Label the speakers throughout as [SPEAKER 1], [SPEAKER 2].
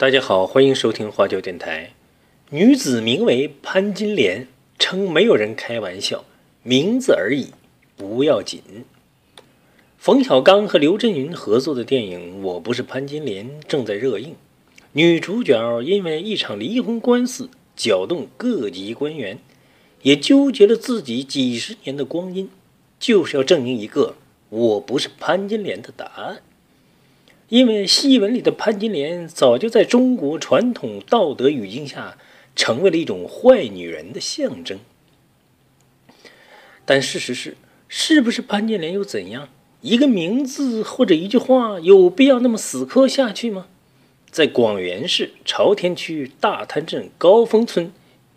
[SPEAKER 1] 大家好，欢迎收听花椒电台。女子名为潘金莲，称没有人开玩笑，名字而已，不要紧。冯小刚和刘震云合作的电影《我不是潘金莲》正在热映，女主角因为一场离婚官司搅动各级官员，也纠结了自己几十年的光阴，就是要证明一个我不是潘金莲的答案。因为戏文里的潘金莲早就在中国传统道德语境下成为了一种坏女人的象征，但事实是，是不是潘金莲又怎样？一个名字或者一句话有必要那么死磕下去吗？在广元市朝天区大滩镇高峰村，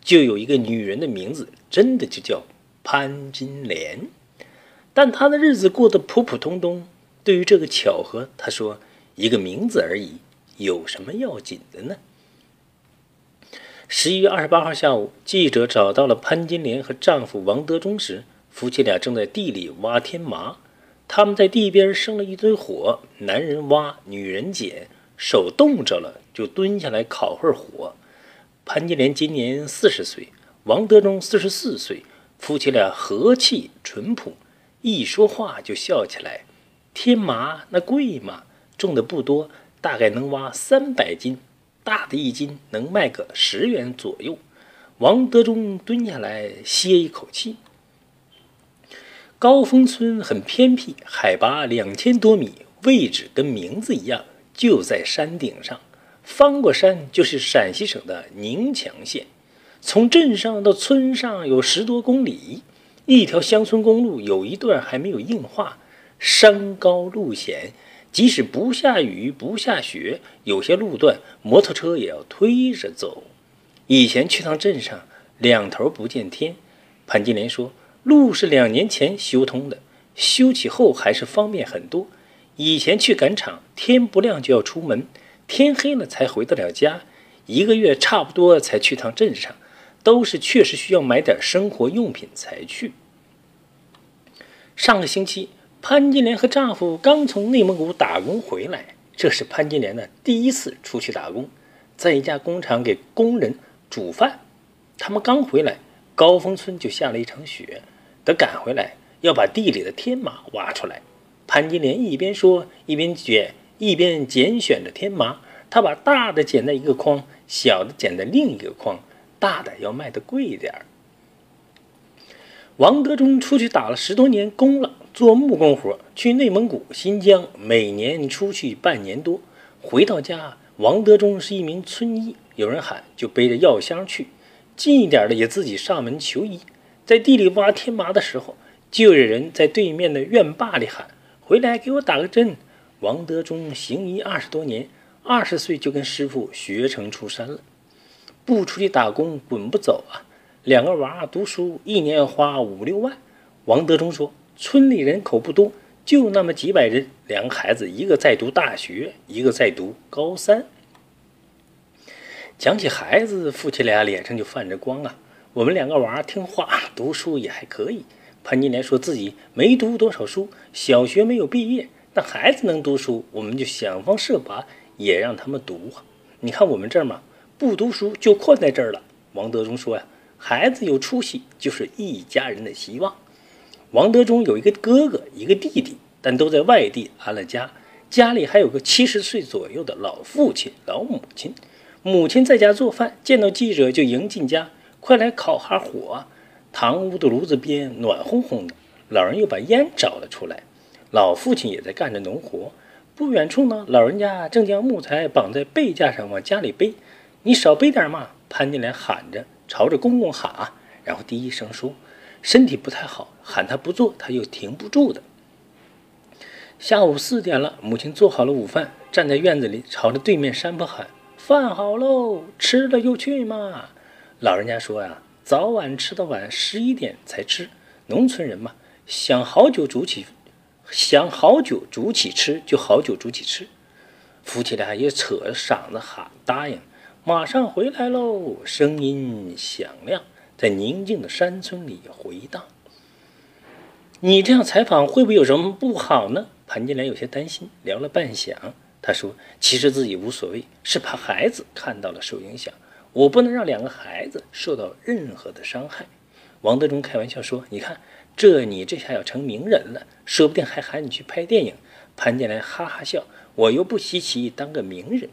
[SPEAKER 1] 就有一个女人的名字，真的就叫潘金莲，但她的日子过得普普通通。对于这个巧合，她说。一个名字而已，有什么要紧的呢？十一月二十八号下午，记者找到了潘金莲和丈夫王德忠时，夫妻俩正在地里挖天麻。他们在地边生了一堆火，男人挖，女人捡，手冻着了就蹲下来烤会儿火。潘金莲今年四十岁，王德忠四十四岁，夫妻俩和气淳朴，一说话就笑起来。天麻那贵吗？种的不多，大概能挖三百斤，大的一斤能卖个十元左右。王德忠蹲下来歇一口气。高峰村很偏僻，海拔两千多米，位置跟名字一样，就在山顶上。翻过山就是陕西省的宁强县。从镇上到村上有十多公里，一条乡村公路有一段还没有硬化，山高路险。即使不下雨不下雪，有些路段摩托车也要推着走。以前去趟镇上，两头不见天。潘金莲说，路是两年前修通的，修起后还是方便很多。以前去赶场，天不亮就要出门，天黑了才回得了家，一个月差不多才去趟镇上，都是确实需要买点生活用品才去。上个星期。潘金莲和丈夫刚从内蒙古打工回来，这是潘金莲的第一次出去打工，在一家工厂给工人煮饭。他们刚回来，高峰村就下了一场雪，得赶回来要把地里的天麻挖出来。潘金莲一边说一边卷，一边拣选着天麻。她把大的捡在一个筐，小的捡在另一个筐，大的要卖的贵一点儿。王德忠出去打了十多年工了。做木工活，去内蒙古、新疆，每年出去半年多，回到家，王德忠是一名村医，有人喊就背着药箱去，近一点的也自己上门求医。在地里挖天麻的时候，就有人在对面的院坝里喊：“回来给我打个针。”王德忠行医二十多年，二十岁就跟师傅学成出山了，不出去打工滚不走啊！两个娃读书，一年要花五六万。王德忠说。村里人口不多，就那么几百人。两个孩子，一个在读大学，一个在读高三。讲起孩子，夫妻俩脸上就泛着光啊。我们两个娃听话，读书也还可以。潘金莲说自己没读多少书，小学没有毕业，但孩子能读书，我们就想方设法也让他们读啊。你看我们这儿嘛，不读书就困在这儿了。王德忠说呀，孩子有出息就是一家人的希望。王德忠有一个哥哥，一个弟弟，但都在外地安了家。家里还有个七十岁左右的老父亲、老母亲。母亲在家做饭，见到记者就迎进家：“快来烤哈火！”堂屋的炉子边暖烘烘的。老人又把烟找了出来。老父亲也在干着农活。不远处呢，老人家正将木材绑在背架上往家里背。你少背点嘛！潘金莲喊着，朝着公公喊，然后低声说。身体不太好，喊他不做，他又停不住的。下午四点了，母亲做好了午饭，站在院子里，朝着对面山坡喊：“饭好喽，吃了就去嘛。”老人家说呀：“早晚吃的晚，十一点才吃。农村人嘛，想好久煮起，想好久煮起吃，就好久煮起吃。”夫妻俩也扯着嗓子喊答应：“马上回来喽！”声音响亮。在宁静的山村里回荡。你这样采访会不会有什么不好呢？潘金莲有些担心。聊了半晌，他说：“其实自己无所谓，是怕孩子看到了受影响。我不能让两个孩子受到任何的伤害。”王德忠开玩笑说：“你看，这你这下要成名人了，说不定还喊你去拍电影。”潘金莲哈哈笑：“我又不稀奇当个名人，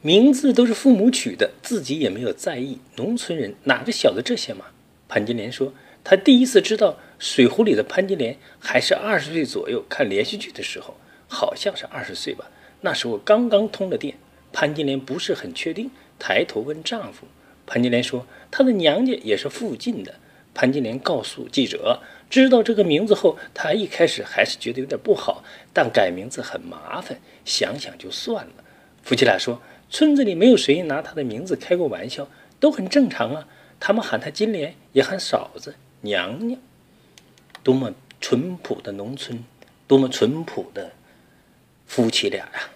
[SPEAKER 1] 名字都是父母取的，自己也没有在意。农村人哪个晓得这些嘛？”潘金莲说：“他第一次知道《水浒》里的潘金莲还是二十岁左右，看连续剧的时候。”好像是二十岁吧，那时候刚刚通了电。潘金莲不是很确定，抬头问丈夫。潘金莲说：“她的娘家也是附近的。”潘金莲告诉记者：“知道这个名字后，她一开始还是觉得有点不好，但改名字很麻烦，想想就算了。”夫妻俩说：“村子里没有谁拿他的名字开过玩笑，都很正常啊。他们喊他金莲，也喊嫂子、娘娘。多么淳朴的农村，多么淳朴的！夫妻俩呀。